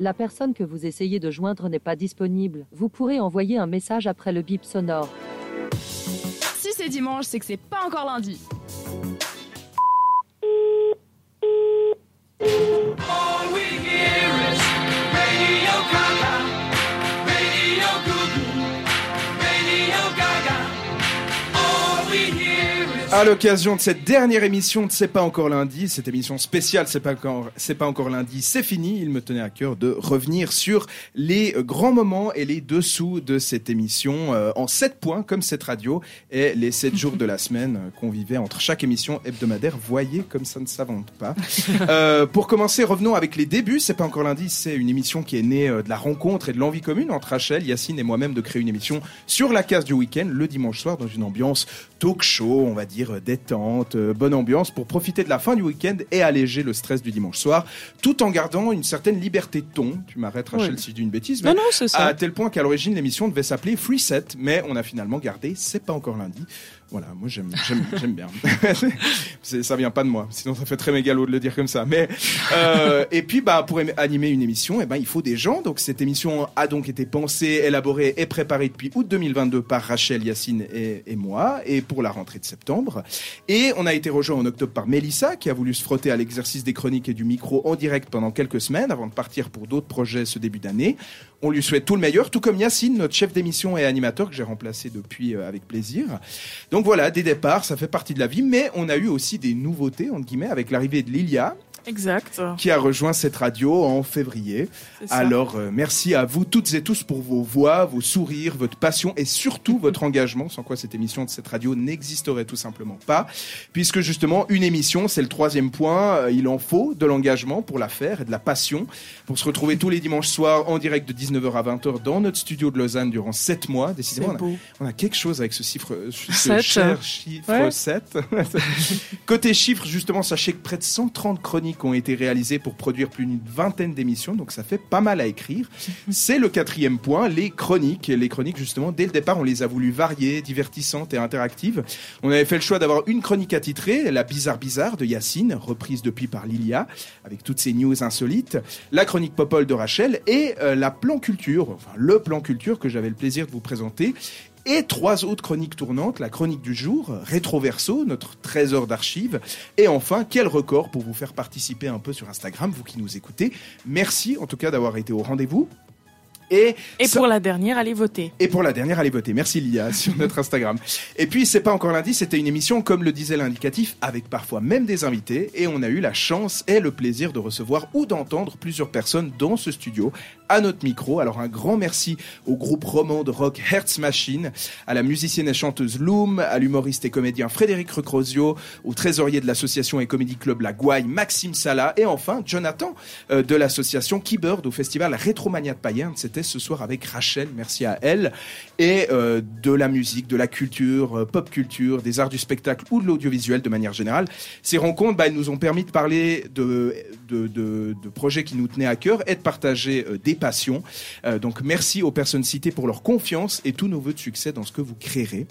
La personne que vous essayez de joindre n'est pas disponible. Vous pourrez envoyer un message après le bip sonore. Si c'est dimanche, c'est que c'est pas encore lundi. À l'occasion de cette dernière émission de C'est pas encore lundi, cette émission spéciale C'est pas encore, c'est pas encore lundi, c'est fini. Il me tenait à cœur de revenir sur les grands moments et les dessous de cette émission euh, en 7 points, comme cette radio, et les 7 jours de la semaine euh, qu'on vivait entre chaque émission hebdomadaire. Voyez comme ça ne s'invente pas. Euh, pour commencer, revenons avec les débuts. C'est pas encore lundi, c'est une émission qui est née euh, de la rencontre et de l'envie commune entre Rachel, Yacine et moi-même de créer une émission sur la case du week-end le dimanche soir dans une ambiance talk show, on va dire détente, euh, bonne ambiance pour profiter de la fin du week-end et alléger le stress du dimanche soir, tout en gardant une certaine liberté de ton. Tu m'arrêtes Rachel Oui. si je dis une bêtise, Non, mais non, c'est ça. à tel point qu'à l'origine l'émission devait s'appeler Free Set, mais on a finalement gardé C'est pas encore lundi. Voilà, moi j'aime j'aime bien. Ça vient pas de moi, sinon ça fait très mégalo de le dire comme ça. Mais euh, et puis bah pour animer une émission, eh ben il faut des gens. Donc cette émission a donc été pensée, élaborée et préparée depuis août 2022 par Rachel, Yacine et, et moi, et pour la rentrée de septembre. Et on a été rejoint en octobre par Mélissa, qui a voulu se frotter à l'exercice des chroniques et du micro en direct pendant quelques semaines avant de partir pour d'autres projets ce début d'année. On lui souhaite tout le meilleur, tout comme Yacine, notre chef d'émission et animateur que j'ai remplacé depuis euh, avec plaisir. Donc donc voilà, des départs, ça fait partie de la vie, mais on a eu aussi des nouveautés, entre guillemets, avec l'arrivée de Lilia. Exact. Qui a rejoint cette radio en février. Alors, euh, merci à vous toutes et tous pour vos voix, vos sourires, votre passion et surtout votre engagement, sans quoi cette émission de cette radio n'existerait tout simplement pas. Puisque justement, une émission, c'est le troisième point, euh, il en faut de l'engagement pour la faire et de la passion pour se retrouver tous les dimanches soirs en direct de 19h à 20h dans notre studio de Lausanne durant 7 mois. Décidément, on a, quelque chose avec ce chiffre, ce chiffre Ouais. 7. Côté chiffres, justement, sachez que près de 130 chroniques ont été réalisées pour produire plus d'une vingtaine d'émissions, donc ça fait pas mal à écrire. C'est le quatrième point, les chroniques. Les chroniques, justement, dès le départ, on les a voulu variées, divertissantes et interactives. On avait fait le choix d'avoir une chronique attitrée, la Bizarre Bizarre de Yacine, reprise depuis par Lilia, avec toutes ses news insolites, la chronique Popol de Rachel et euh, la Plan Culture, enfin le Plan Culture que j'avais le plaisir de vous présenter. Et trois autres chroniques tournantes, la chronique du jour, Rétro Verso, notre trésor d'archives, et enfin, quel record pour vous faire participer un peu sur Instagram, vous qui nous écoutez. Merci en tout cas d'avoir été au rendez-vous. Et, Et ça- pour la dernière, allez voter. et pour la dernière, allez voter. Merci Lia sur notre Instagram. Et puis, c'est pas encore lundi, c'était une émission, comme le disait l'indicatif, avec parfois même des invités. Et on a eu la chance et le plaisir de recevoir ou d'entendre plusieurs personnes dans ce studio, à notre micro. Alors, un grand merci au groupe roman de rock Hertz Machine, à la musicienne et chanteuse Loom, à l'humoriste et comédien Frédéric Recrosio, au trésorier de l'association et comédie club La Gouaille, Maxime Sala, et enfin Jonathan euh, de l'association Keybird au festival Rétromania de Payerne. C'était ce soir avec Rachel, merci à elle, et euh, de la musique, de la culture, euh, pop culture, des arts du spectacle ou de l'audiovisuel de manière générale. Ces rencontres, bah, elles nous ont permis de parler de, de, de, de projets qui nous tenaient à cœur et de partager des passions. Euh, donc merci aux personnes citées pour leur confiance et tous nos voeux de succès dans ce que vous créerez.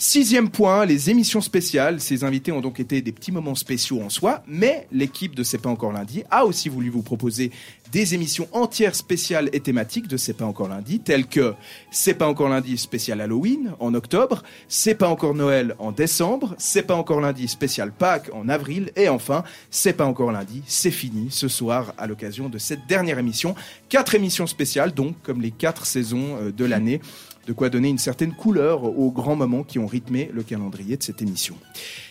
Sixième point, les émissions spéciales. Ces invités ont donc été des petits moments spéciaux en soi, mais l'équipe de C'est pas encore lundi a aussi voulu vous proposer des émissions entières spéciales et thématiques de C'est pas encore lundi, telles que C'est pas encore lundi spécial Halloween en octobre, C'est pas encore Noël en décembre, C'est pas encore lundi spécial Pâques en avril, et enfin C'est pas encore lundi, c'est fini ce soir à l'occasion de cette dernière émission. Quatre émissions spéciales, donc comme les quatre saisons euh, de l'année de quoi donner une certaine couleur aux grands moments qui ont rythmé le calendrier de cette émission.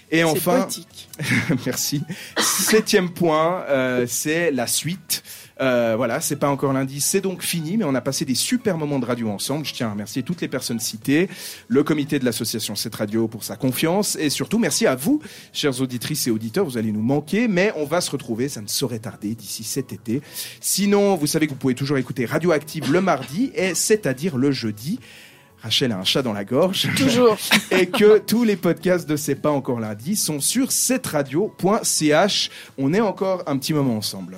Et enfin, merci. Septième point, euh, c'est la suite. Euh, voilà, c'est pas encore lundi, c'est donc fini, mais on a passé des super moments de radio ensemble. Je tiens à remercier toutes les personnes citées, le comité de l'association Cette Radio pour sa confiance, et surtout merci à vous, chères auditrices et auditeurs. Vous allez nous manquer, mais on va se retrouver, ça ne saurait tarder d'ici cet été. Sinon, vous savez que vous pouvez toujours écouter Radioactive le mardi, et c'est-à-dire le jeudi. Rachel a un chat dans la gorge. Toujours. et que tous les podcasts de C'est pas encore lundi sont sur cetteradio.ch. On est encore un petit moment ensemble.